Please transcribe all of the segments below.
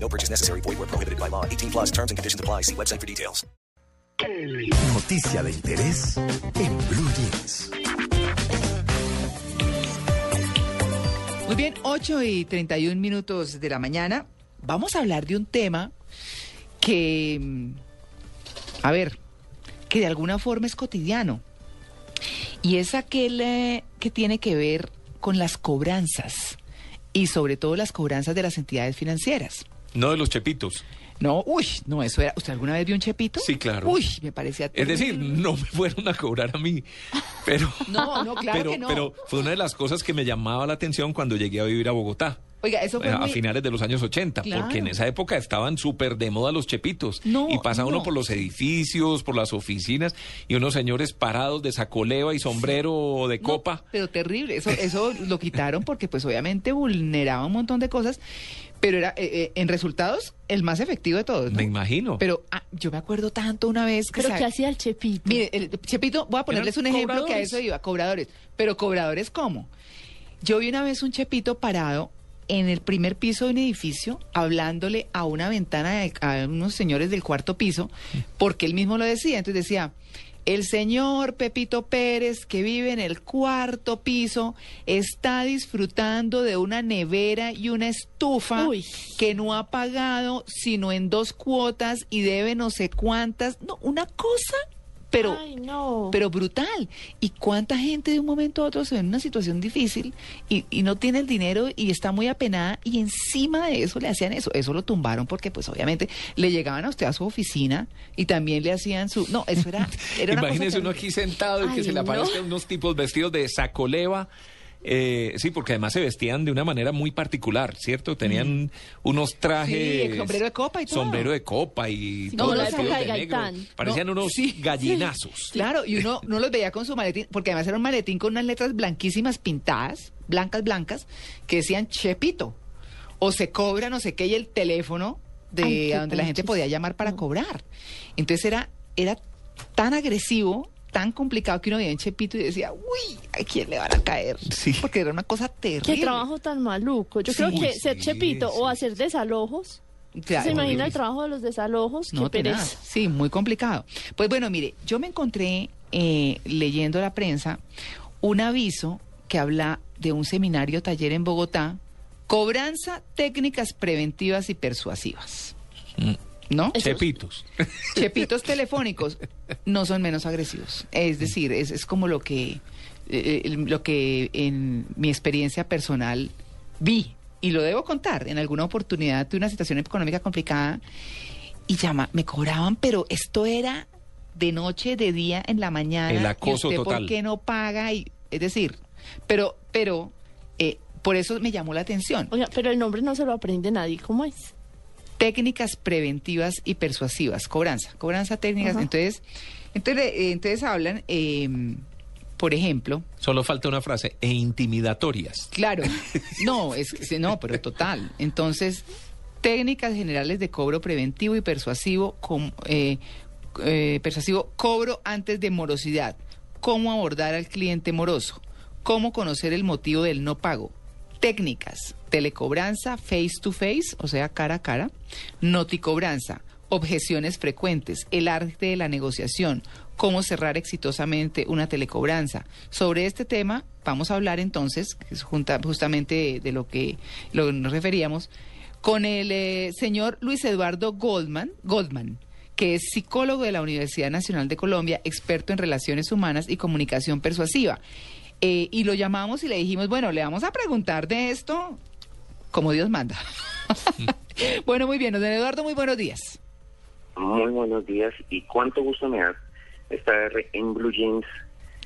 No purchase necessary. Void where prohibited by law. 18 plus terms and conditions apply. See website for details. Noticia de interés en Blue Jeans. Muy bien, 8 y 31 minutos de la mañana. Vamos a hablar de un tema que, mm, a ver, que de alguna forma es cotidiano. Y es aquel eh, que tiene que ver con las cobranzas y sobre todo las cobranzas de las entidades financieras. No de los chepitos. No, uy, no, eso era. ¿Usted alguna vez vio un chepito? Sí, claro. Uy, me parecía. Es decir, terrible. no me fueron a cobrar a mí. Pero, No, no, claro pero, que no. pero fue una de las cosas que me llamaba la atención cuando llegué a vivir a Bogotá. Oiga, eso fue A muy- finales de los años 80, Claro. porque en esa época estaban súper de moda los chepitos. No, y pasa uno no. por los edificios, por las oficinas, y unos señores parados de sacoleva y sombrero de No, copa. pero terrible. Eso, eso lo quitaron porque, pues, obviamente vulneraba un montón de cosas. Pero era, eh, eh, en resultados, el más efectivo de todos. ¿no? Me imagino. Pero ah, yo me acuerdo tanto una vez que. ¿Pero qué hacía el Chepito? Mire, el Chepito, voy a ponerles un ejemplo que a eso iba, cobradores. Pero cobradores, ¿cómo? Yo vi una vez un Chepito parado en el primer piso de un edificio hablándole a una ventana de, a unos señores del cuarto piso, porque él mismo lo decía. Entonces decía, el señor Pepito Pérez, que vive en el cuarto piso, está disfrutando de una nevera y una estufa Uy. que no ha pagado sino en dos cuotas y debe no sé cuántas. No, una cosa, pero Ay, no. pero brutal. ¿Y cuánta gente de un momento a otro se ve en una situación difícil y, y no tiene el dinero y está muy apenada y encima de eso le hacían eso? Eso lo tumbaron porque pues obviamente le llegaban a usted a su oficina y también le hacían su... No, eso era... era una cosa Imagínese uno aquí sentado y que se le no. aparezcan unos tipos vestidos de sacoleva. Eh, sí, porque además se vestían de una manera muy particular, ¿cierto? Tenían unos trajes. Sí, el sombrero de copa y todo. Sombrero de copa y. Sí, época de negro. Gaitán. Parecían No, unos sí. gallinazos. Claro, y uno no los veía con su maletín, porque además era un maletín con unas letras blanquísimas pintadas, blancas, blancas, que decían Chepito. O se cobra no sé qué y el teléfono de Ay, donde la gente podía llamar para No. cobrar. Entonces era, era tan agresivo, tan complicado que uno veía en Chepito y decía, uy, ¿a quién le van a caer? Sí. Porque era una cosa terrible. Qué trabajo tan maluco. Yo Sí. creo que ser Chepito sí. o hacer desalojos. Claro, ¿Se imagina horrible. el trabajo de los desalojos? No, Qué tenaz. Sí, muy complicado. Pues bueno, mire, yo me encontré eh, leyendo la prensa un aviso que habla de un seminario taller en Bogotá, cobranza técnicas preventivas y persuasivas. Mm. ¿No? Chepitos. Chepitos telefónicos no son menos agresivos. Es decir, es, es como lo que, eh, eh, lo que en mi experiencia personal vi. Y lo debo contar. En alguna oportunidad tuve una situación económica complicada y llama, me cobraban, pero esto era de noche, de día, en la mañana. El ¿Y acoso usted total. ¿Por qué no paga? Y, es decir, pero, pero, eh, por eso me llamó la atención. Oiga, pero el nombre no se lo aprende nadie. ¿Cómo es? Técnicas preventivas y persuasivas, cobranza, cobranza técnicas. Entonces, entonces, eh, entonces hablan, eh, por ejemplo, Solo falta una frase, e intimidatorias. claro, no, es que no, pero total. Entonces, técnicas generales de cobro preventivo y persuasivo, com- eh, eh, persuasivo, cobro antes de morosidad, cómo abordar al cliente moroso, cómo conocer el motivo del no pago, técnicas, telecobranza face to face, o sea, cara a cara, noticobranza, objeciones frecuentes, el arte de la negociación, cómo cerrar exitosamente una telecobranza. Sobre este tema vamos a hablar entonces, justamente de, de lo que lo que nos referíamos, con el eh, señor Luis Eduardo Goldman, Goldman, que es psicólogo de la Universidad Nacional de Colombia, experto en relaciones humanas y comunicación persuasiva. Eh, y lo llamamos y le dijimos, bueno, le vamos a preguntar de esto como Dios manda. bueno, muy bien, don Eduardo, muy buenos días. Muy buenos días y cuánto gusto me da estar en Blue Jeans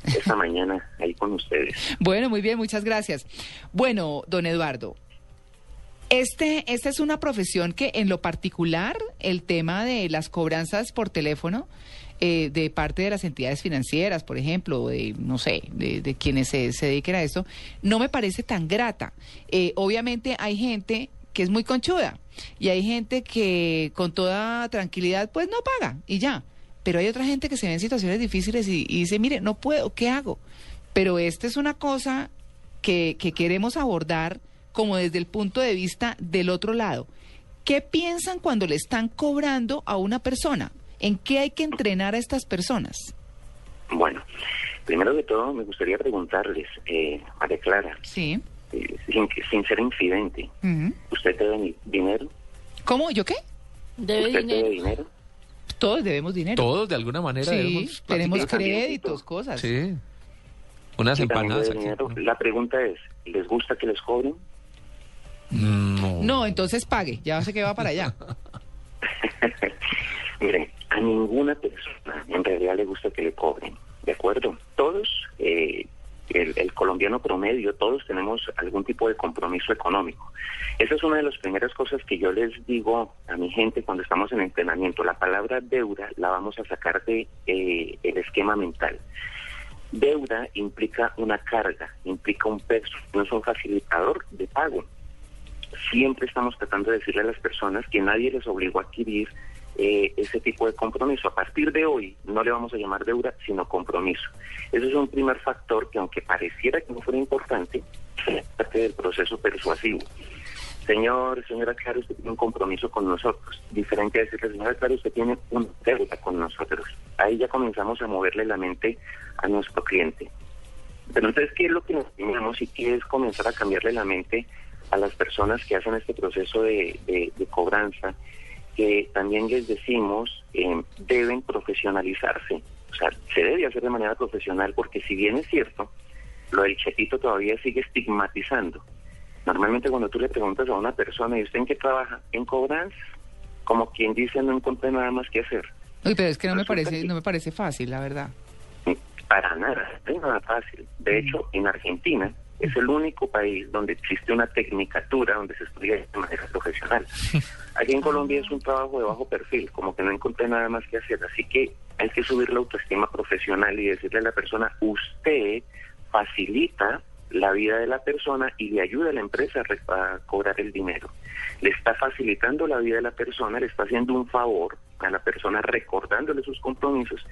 esta mañana ahí con ustedes. Bueno, muy bien, muchas gracias. Bueno, don Eduardo, Este, esta es una profesión que en lo particular el tema de las cobranzas por teléfono eh, de parte de las entidades financieras, por ejemplo, de, no sé, de, de quienes se, se dediquen a esto, no me parece tan grata. Eh, obviamente hay gente que es muy conchuda y hay gente que con toda tranquilidad pues no paga y ya. Pero hay otra gente que se ve en situaciones difíciles y, dice, mire, no puedo, ¿qué hago? Pero esta es una cosa que queremos abordar como desde el punto de vista del otro lado. ¿Qué piensan cuando le están cobrando a una persona? ¿En qué hay que entrenar a estas personas? Bueno, primero de todo me gustaría preguntarles, eh, María Clara, Sí. eh, sin, sin ser infidente, Ujú. ¿usted debe dinero? ¿Cómo? ¿Yo qué? Debe ¿Usted debe dinero. dinero? Todos debemos dinero. Todos de alguna manera Sí, debemos tenemos créditos, cosas. Sí. Unas Sí, empanadas aquí. dinero. La pregunta es, ¿les gusta que les cobren? No. No, entonces pague, ya sé que va para allá. Miren, a ninguna persona en realidad le gusta que le cobren, ¿de acuerdo? Todos, eh, el, colombiano promedio, todos tenemos algún tipo de compromiso económico. Esa es una de las primeras cosas que yo les digo a mi gente cuando estamos en entrenamiento. La palabra deuda la vamos a sacar de eh, el esquema mental. Deuda implica una carga, implica un peso, no es un facilitador de pago siempre estamos tratando de decirle a las personas que nadie les obligó a adquirir eh, ese tipo de compromiso. A partir de hoy no le vamos a llamar deuda, sino compromiso. Ese es un primer factor que aunque pareciera que no fuera importante, es parte del proceso persuasivo. Señor, señora Clara, usted tiene un compromiso con nosotros. Diferente a decirle, señora Clara, usted tiene una deuda con nosotros. Ahí ya comenzamos a moverle la mente a nuestro cliente. Pero entonces, ¿qué es lo que nos tenemos y qué es comenzar a cambiarle la mente a las personas que hacen este proceso de, cobranza? Que también les decimos, eh, deben profesionalizarse. O sea, se debe hacer de manera profesional porque si bien es cierto, lo del chetito todavía sigue estigmatizando. Normalmente cuando tú le preguntas a una persona, ¿y usted en qué trabaja? En cobranza. Como quien dice, no encontré nada más que hacer. Uy, pero es que no me parece, no me parece fácil, la verdad. Para nada, no es nada fácil. De hecho, en Argentina es el único país donde existe una tecnicatura donde se estudia de manera profesional. Aquí en Colombia es un trabajo de bajo perfil, como que no encontré nada más que hacer. Así que hay que subir la autoestima profesional y decirle a la persona, usted facilita la vida de la persona y le ayuda a la empresa a, cobrar el dinero. Le está facilitando la vida de la persona, le está haciendo un favor a la persona recordándole sus compromisos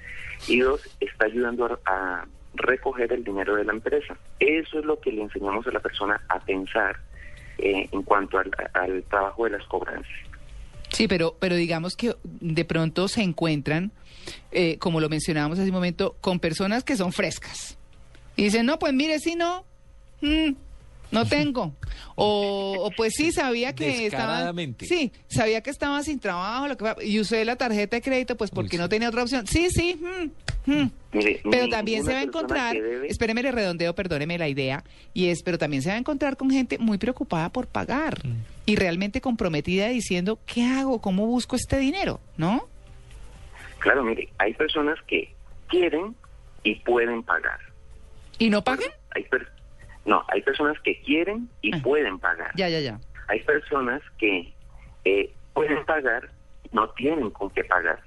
y dos, está ayudando a, a recoger el dinero de la empresa. Eso es lo que le enseñamos a la persona a pensar eh, en cuanto al, trabajo de las cobranzas. Sí, pero, pero digamos que de pronto se encuentran, eh, como lo mencionábamos hace un momento, con personas que son frescas. Y dicen, no, pues mire, si no, mm, no tengo. O, o, pues sí, sabía que estaba... Sí, sabía que estaba sin trabajo, lo que y usé la tarjeta de crédito, pues porque Uy, no tenía otra opción. Sí, sí. mm, mm. Mire, Pero ninguna también se va a encontrar, debe- espéreme el redondeo, perdóneme la idea, y es, pero también se va a encontrar con gente muy preocupada por pagar Mm. y realmente comprometida diciendo, ¿qué hago? ¿Cómo busco este dinero? ¿No? Claro, mire, hay personas que quieren y pueden pagar. ¿Y no paguen? Hay per- no, hay personas que quieren y Ah. pueden pagar. Ya, ya, ya. Hay personas que eh, pueden pagar, no tienen con qué pagar.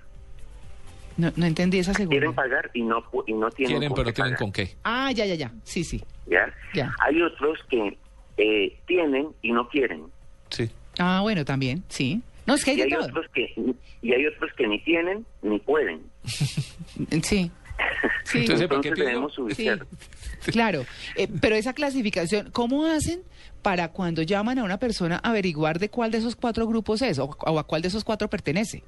No, no entendí esa Quieren segunda. pagar y no y no tienen Quieren, con pero qué tienen pagar. con qué. Ah, ya, ya, ya. Sí, sí. ¿ya? Ya. Hay otros que eh, tienen y no quieren. Sí. Ah, bueno, también, sí. No, es que hay Y de hay todo. otros que y hay otros que ni tienen ni pueden. Sí. Sí, Entonces, ¿para qué debemos sí, ubicar. claro. Eh, pero esa clasificación, ¿cómo hacen para cuando llaman a una persona averiguar de cuál de esos cuatro grupos es o, o a cuál de esos cuatro pertenece?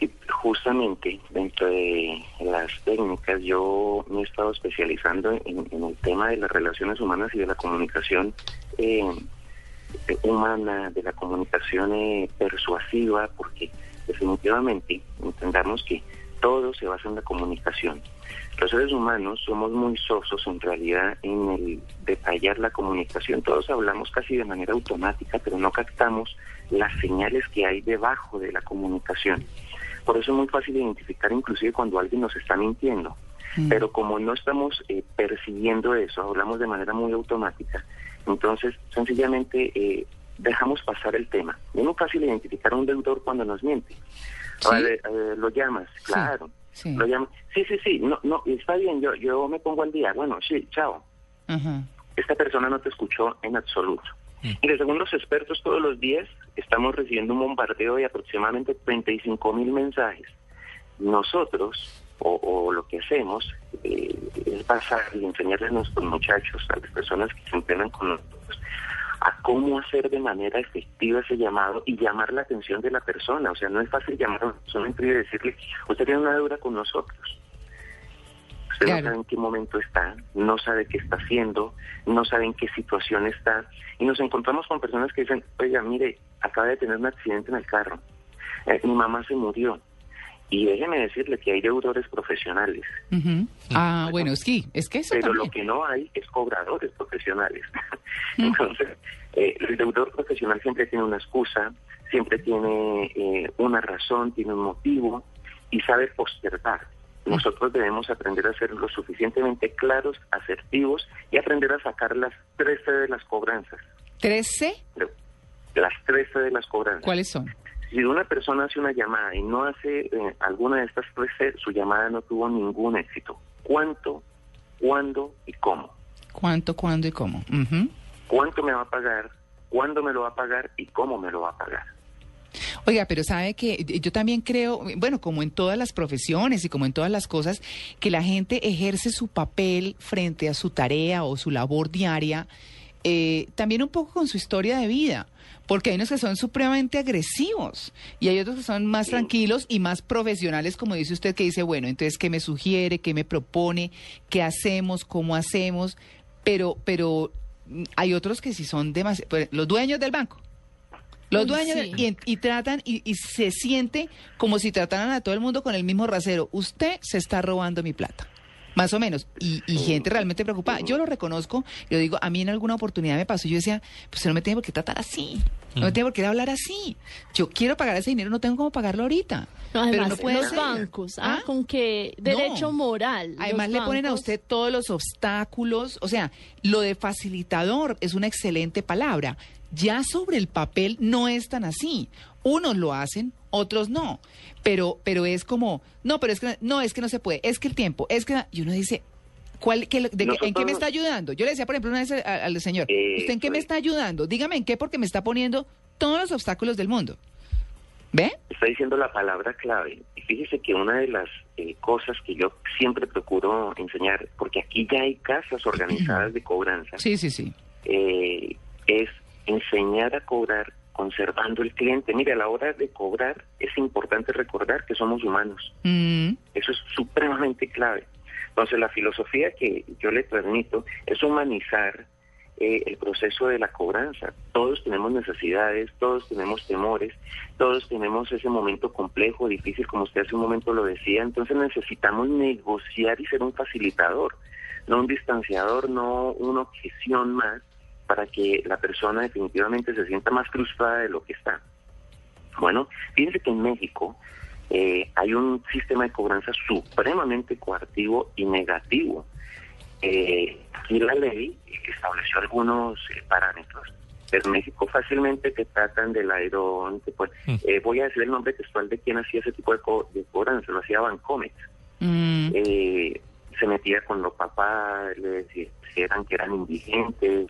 Y justamente dentro de las técnicas yo me he estado especializando en, en el tema de las relaciones humanas y de la comunicación eh, eh, humana, de la comunicación eh, persuasiva, porque definitivamente entendamos que todo se basa en la comunicación. Los seres humanos somos muy sosos en realidad en el detallar la comunicación. Todos hablamos casi de manera automática, pero no captamos las señales que hay debajo de la comunicación. Por eso es muy fácil identificar inclusive cuando alguien nos está mintiendo. Mm. Pero como no estamos eh, percibiendo eso, hablamos de manera muy automática, entonces sencillamente eh, dejamos pasar el tema. Es muy fácil identificar a un deudor cuando nos miente. ¿Sí? Vale, eh, lo llamas, Sí, claro. sí. Lo llamas. Sí, sí, sí, no, no, está bien, yo, yo me pongo al día. Bueno, sí, chao. Esta persona no te escuchó en absoluto. Y según los expertos, todos los días estamos recibiendo un bombardeo de aproximadamente 35 mil mensajes. Nosotros, o, o lo que hacemos, eh, es pasar y enseñarles a nuestros muchachos, a las personas que se entrenan con nosotros, a cómo hacer de manera efectiva ese llamado y llamar la atención de la persona. O sea, no es fácil llamar a una persona y decirle, usted tiene una deuda con nosotros. Usted Claro. no sabe en qué momento está, no sabe qué está haciendo, no sabe en qué situación está. Y nos encontramos con personas que dicen, oiga, mire, acaba de tener un accidente en el carro, Eh, mi mamá se murió. Y déjeme decirle que hay deudores profesionales. Ah, bueno, sí, es que eso pero lo que no hay es cobradores profesionales. Entonces, eh, el deudor profesional siempre tiene una excusa, siempre tiene eh, una razón, tiene un motivo y sabe postergar. Nosotros debemos aprender a ser lo suficientemente claros, asertivos y aprender a sacar las 13 de las cobranzas. 13, Las 13 de las cobranzas. ¿cuáles son? Si una persona hace una llamada y no hace eh, alguna de estas 13, su llamada no tuvo ningún éxito. ¿Cuánto, cuándo y cómo? ¿Cuánto, cuándo y cómo? Cuánto me va a pagar, cuándo me lo va a pagar y cómo me lo va a pagar. Oiga, pero sabe que yo también creo, bueno, como en todas las profesiones y como en todas las cosas, que la gente ejerce su papel frente a su tarea o su labor diaria, eh, también un poco con su historia de vida. Porque hay unos que son supremamente agresivos y hay otros que son más tranquilos y más profesionales, como dice usted, que dice, bueno, entonces, ¿qué me sugiere? ¿Qué me propone? ¿Qué hacemos? ¿Cómo hacemos? Pero, pero mm, hay otros que sí son demasiado, los dueños del banco. Los dueños sí. y, y tratan y, y se siente como si trataran a todo el mundo con el mismo rasero. Usted se está robando mi plata. Más o menos. Y, y gente realmente preocupada. Yo lo reconozco. Yo digo, a mí en alguna oportunidad me pasó. Yo decía, pues no me tiene por qué tratar así. No me tiene por qué hablar así. Yo quiero pagar ese dinero, no tengo cómo pagarlo ahorita. No, Pero además, no puede los ser. bancos, ¿ah? ¿Ah? Con que derecho No. moral. Además los le ponen a usted todos los obstáculos, o sea, lo de facilitador es una excelente palabra. Ya sobre el papel no es tan así. Unos lo hacen, otros no. Pero pero es como, no, pero es que no, es que no se puede, es que el tiempo, es que y uno dice, ¿cuál qué, de en qué me está ayudando? Yo le decía, por ejemplo, una vez al señor, Eh, ¿usted en qué me está ayudando? Dígame en qué porque me está poniendo todos los obstáculos del mundo. ¿Ve? Está diciendo la palabra clave. Y fíjese que una de las eh, cosas que yo siempre procuro enseñar, porque aquí ya hay casas organizadas de cobranza, Sí, sí, sí. eh, es enseñar a cobrar conservando el cliente. Mire, a la hora de cobrar es importante recordar que somos humanos. Mm, Eso es supremamente clave. Entonces, la filosofía que yo le transmito es humanizar eh, el proceso de la cobranza. Todos tenemos necesidades, todos tenemos temores, todos tenemos ese momento complejo, difícil, como usted hace un momento lo decía. Entonces, necesitamos negociar y ser un facilitador, no un distanciador, no una objeción más para que la persona definitivamente se sienta más frustrada de lo que está. Bueno, fíjense que en México eh, hay un sistema de cobranza supremamente coartivo y negativo. Eh, aquí la ley estableció algunos eh, parámetros. En México fácilmente te tratan del airón, te pueden- Mm. eh, voy a decir el nombre textual de quien hacía ese tipo de, co- de cobranza, lo hacía Bancomex. mm. Eh, se metía con los papás, le decían que eran indigentes,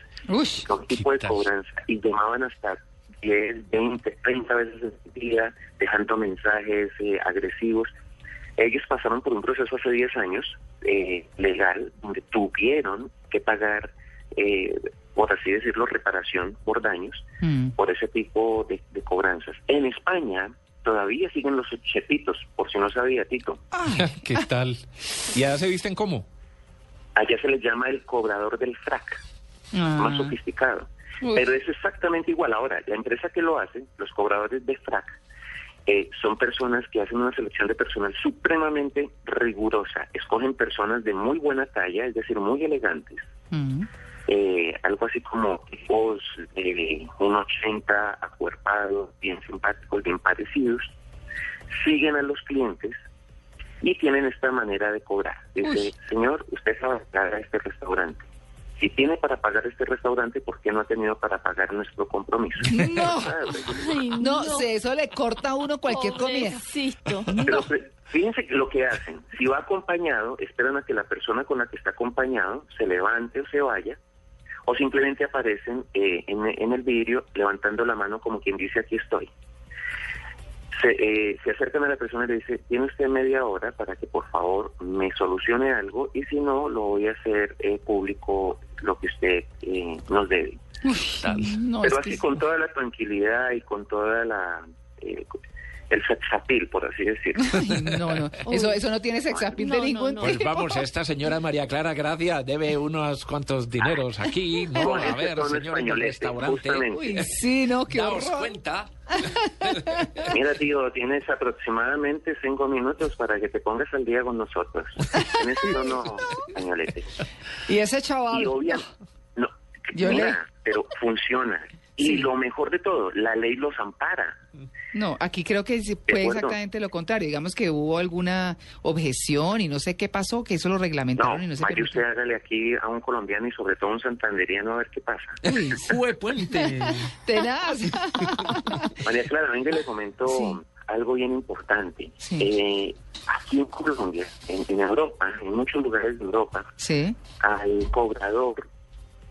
todo tipo de cobranza y llamaban hasta 10, 20, 30 veces al día dejando mensajes eh, agresivos. Ellos pasaron por un proceso hace 10 años eh, legal donde tuvieron que pagar, eh, por así decirlo, reparación por daños mm. por ese tipo de, de cobranzas. En España todavía siguen los chepitos, por si no sabía Tito. ¿Qué tal? ¿Y allá se visten cómo? Allá se les llama el cobrador del frac. más Ah. sofisticado. Uy. Pero es exactamente igual. Ahora, la empresa que lo hace, los cobradores de frac, eh, son personas que hacen una selección de personal supremamente rigurosa. Escogen personas de muy buena talla, es decir, muy elegantes. Mm. Eh, algo así como tipos de 1,80 acuerpados, bien simpáticos, bien parecidos. Siguen a los clientes y tienen esta manera de cobrar. Dice, Uy. señor, usted sabe entrar a este restaurante. si tiene para pagar este restaurante, ¿por qué no ha tenido para pagar nuestro compromiso? No. Ay, No, eso le corta a uno cualquier comida. Pobrecito. Pero fe- fíjense lo que hacen, si va acompañado, esperan a que la persona con la que está acompañado se levante o se vaya, o simplemente aparecen eh, en, en el vidrio levantando la mano como quien dice aquí estoy. Se, eh, se acercan a la persona y le dice, tiene usted media hora para que por favor me solucione algo y si no, lo voy a hacer eh, público lo que usted eh, nos debe. No, Pero así con toda la tranquilidad y con toda la... el sexapil, por así decirlo. Ay, no, no. Eso, eso no tiene sex appeal de No, no, ningún no. Pues vamos, esta señora María Clara Gracia debe unos cuantos dineros aquí, ¿no? A ver, señor del españolete, restaurante. Uy, sí, no, qué Daos horror. cuenta. Mira, tío, tienes aproximadamente cinco minutos para que te pongas al día con nosotros. En ese tono españolete. Y ese chaval. Y obvia, no, Yo mira, le- pero funciona. Y Sí. lo mejor de todo, la ley los ampara. No, aquí creo que fue exactamente lo contrario. Digamos que hubo alguna objeción y no sé qué pasó, que eso lo reglamentaron No, y no se vaya usted hágale aquí a un colombiano y sobre todo a un santanderiano a ver qué pasa. Uy, Fue puente. tenaz. María Clara, venga, le comento Sí. algo bien importante. Sí. Eh, aquí en Colombia, en, en Europa, en muchos lugares de Europa, sí. al cobrador,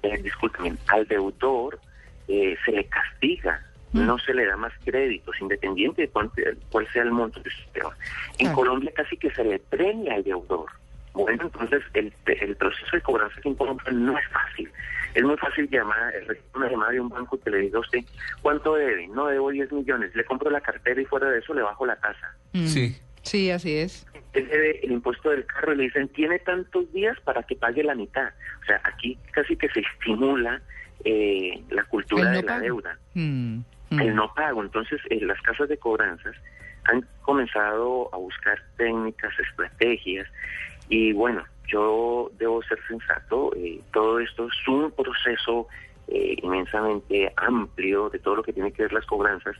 eh, discúlpeme, al deudor eh, se le castiga, Mm. no se le da más créditos, independiente de cuánto- cuál sea el monto que se deba. En. Colombia casi que se le premia al deudor. Bueno, entonces el, el proceso de cobranza aquí en Colombia no es fácil. Es muy fácil llamar, eh, una llamada de un banco que le diga a usted, ¿cuánto debe? No debo 10 millones, le compro la cartera y fuera de eso le bajo la tasa. Mm. Sí. Sí, así es. Él debe el impuesto del carro y le dicen, tiene tantos días para que pague la mitad. O sea, aquí casi que se estimula eh, la cultura no de la pago. deuda, Mm, mm. el no pago. Entonces, eh, las casas de cobranzas han comenzado a buscar técnicas, estrategias y bueno, yo debo ser sensato, eh, todo esto es un proceso eh, inmensamente amplio de todo lo que tiene que ver las cobranzas.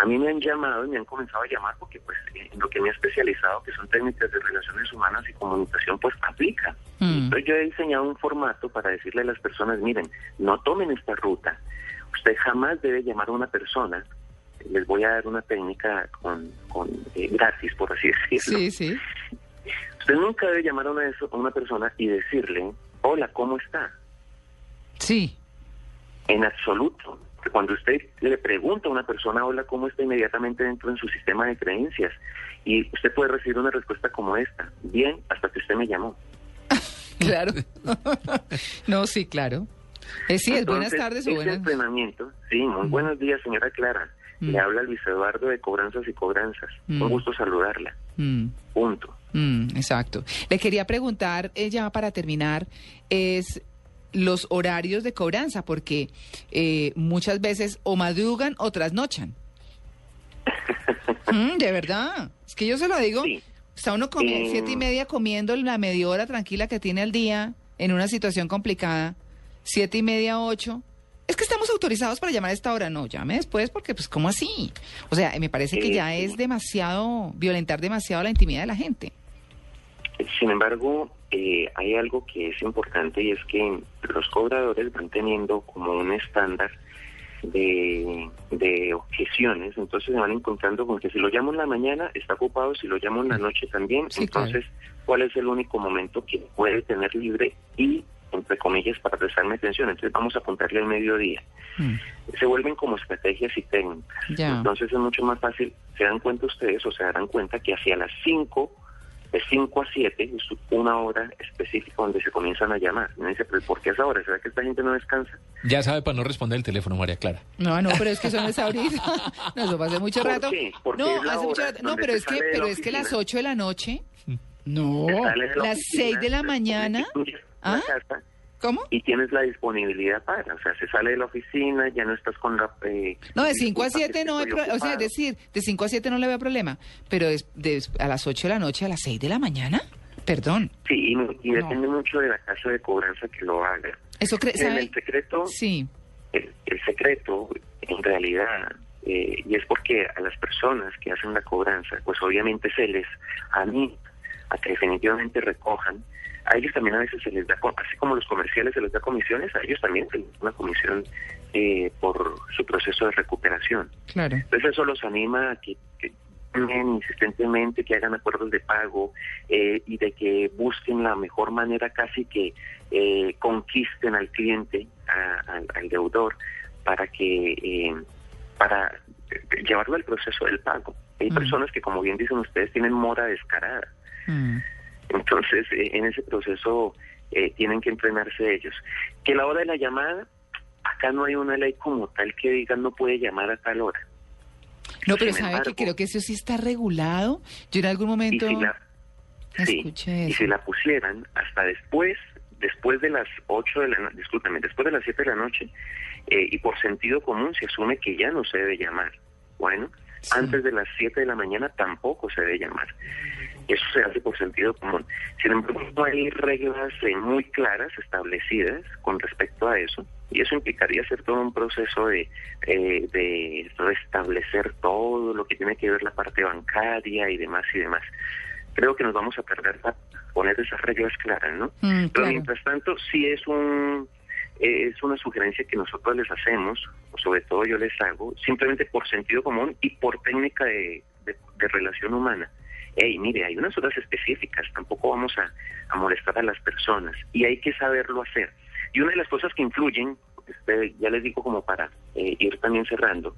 A mí me han llamado y me han comenzado a llamar porque pues en lo que me he especializado, que son técnicas de relaciones humanas y comunicación, pues aplica. Mm. Entonces yo he diseñado un formato para decirle a las personas, miren, no tomen esta ruta. Usted jamás debe llamar a una persona. Les voy a dar una técnica con, con eh, gratis, por así decirlo. Sí, sí. Usted nunca debe llamar a una, a una persona y decirle, hola, ¿cómo está? Sí. En absoluto. Cuando usted le pregunta a una persona, hola, ¿cómo está? Inmediatamente dentro en su sistema de creencias. Y usted puede recibir una respuesta como esta. Bien, hasta que usted me llamó. Claro. no, sí, claro. Eh, sí, es buenas tardes o buenas. entrenamiento, sí, muy buenos días, señora Clara. Mm. Le habla Luis Eduardo de Cobranzas y Cobranzas. Mm. Un gusto saludarla. Mm, Punto. mm, exacto. Le quería preguntar, eh, ya para terminar, es los horarios de cobranza, porque eh, muchas veces o madrugan o trasnochan. Mm, de verdad. Es que yo se lo digo. Sí. Está uno comiendo Eh, siete y media comiendo la media hora tranquila que tiene al día en una situación complicada. Siete y media, ocho. Es que estamos autorizados para llamar a esta hora. No, llame después porque, pues, ¿cómo así? O sea, me parece que Eh, ya es demasiado, violentar demasiado la intimidad de la gente. Sin embargo, eh, hay algo que es importante y es que los cobradores van teniendo como un estándar de, de objeciones, entonces se van encontrando con que si lo llamo en la mañana está ocupado, si lo llamo en la noche también, Sí, claro. entonces cuál es el único momento que puede tener libre y, entre comillas, para prestarme atención, entonces vamos a apuntarle al mediodía. Mm, Se vuelven como estrategias y técnicas. Entonces es mucho más fácil, se dan cuenta ustedes o se darán cuenta que hacia las 5, de 5 a 7, es una hora específica donde se comienzan a llamar. Uno dice, pero ¿por qué a esa hora? ¿Será que esta gente no descansa? Ya sabe para no responder el teléfono, María Clara. No, no, pero es que eso no es ahorita. No, eso hace mucho ¿Por rato. qué? Porque no, es la hace mucho rato. No, pero es que, pero la es que las oficina. 8 de la noche. No, las oficina, 6 de la mañana. ¿Ah? casa ¿Cómo? y tienes la disponibilidad para, o sea, se sale de la oficina, ya no estás con la... eh, No, de 5 a disculpa, 7 que no hay problema. O sea, es decir, de 5 a 7 no le veo problema. Pero es de- a las 8 de la noche a las 6 de la mañana. Perdón. Sí, y, y depende mucho de la casa de cobranza que lo haga. Eso cree, En el secreto, Sí. el, el secreto, en realidad, eh, y es porque a las personas que hacen la cobranza, pues obviamente se les anima a que definitivamente recojan. A ellos también a veces se les da, así como los comerciales se les da comisiones, a ellos también se les da una comisión eh, por su proceso de recuperación. Claro. Entonces eso los anima a que, que insistentemente, que hagan acuerdos de pago eh, y de que busquen la mejor manera casi que eh, conquisten al cliente, a- al- al deudor, para que eh, para eh, llevarlo al proceso del pago. Hay personas que, como bien dicen ustedes, tienen mora descarada. Mm. Entonces, eh, en ese proceso eh, tienen que entrenarse ellos. Que la hora de la llamada, acá no hay una ley como tal que diga no puede llamar a tal hora. No, pero Sin sabe que creo que eso sí está regulado. Yo en algún Y momento si la, sí, escuché y si la pusieran hasta después, después de las 8 de la noche, discúlpame, después de las 7 de la noche, eh, y por sentido común se asume que ya no se debe llamar. Bueno, Sí. antes de las 7 de la mañana tampoco se debe llamar. Eso se hace por sentido común. Sin embargo, no hay reglas eh, muy claras establecidas con respecto a eso, y eso implicaría hacer todo un proceso de, eh, de restablecer todo lo que tiene que ver la parte bancaria y demás y demás. Creo que nos vamos a perder para poner esas reglas claras, ¿no? Mm, Pero mientras tanto, sí es un es una sugerencia que nosotros les hacemos, o sobre todo yo les hago, simplemente por sentido común y por técnica de, de- de relación humana. Hey, mire, hay unas horas específicas, tampoco vamos a, a molestar a las personas y hay que saberlo hacer. Y una de las cosas que influyen, este, ya les digo como para eh, ir también cerrando,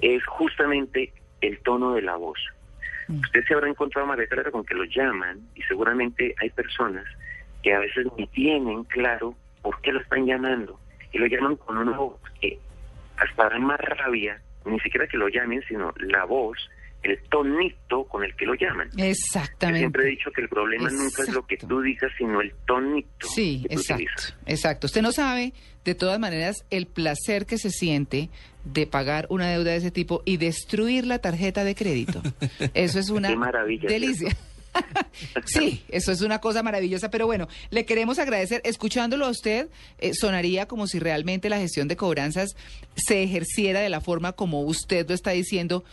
es justamente el tono de la voz. Mm. Usted se habrá encontrado, María Clara, con que lo llaman y seguramente hay personas que a veces ni tienen claro por qué lo están llamando y lo llaman con una voz que hasta da más rabia, ni siquiera que lo llamen, sino la voz, el tonito con el que lo llaman. Yo Exactamente. siempre he dicho que el problema nunca es lo que tú digas, sino el tonito Sí, que tú exacto, utilizas. exacto. Usted no sabe, de todas maneras, el placer que se siente de pagar una deuda de ese tipo y destruir la tarjeta de crédito. Eso es una Qué maravilla, delicia. Sí, eso es una cosa maravillosa, pero bueno, le queremos agradecer. Escuchándolo a usted, eh, sonaría como si realmente la gestión de cobranzas se ejerciera de la forma como usted lo está diciendo,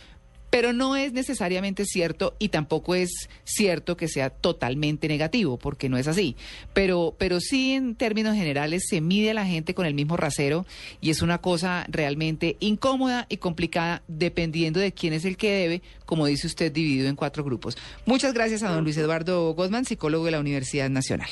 pero no es necesariamente cierto y tampoco es cierto que sea totalmente negativo, porque no es así. Pero, pero sí, en términos generales, se mide a la gente con el mismo rasero y es una cosa realmente incómoda y complicada dependiendo de quién es el que debe, como dice usted, dividido en cuatro grupos. Muchas gracias a don Luis Eduardo Goldman, psicólogo de la Universidad Nacional.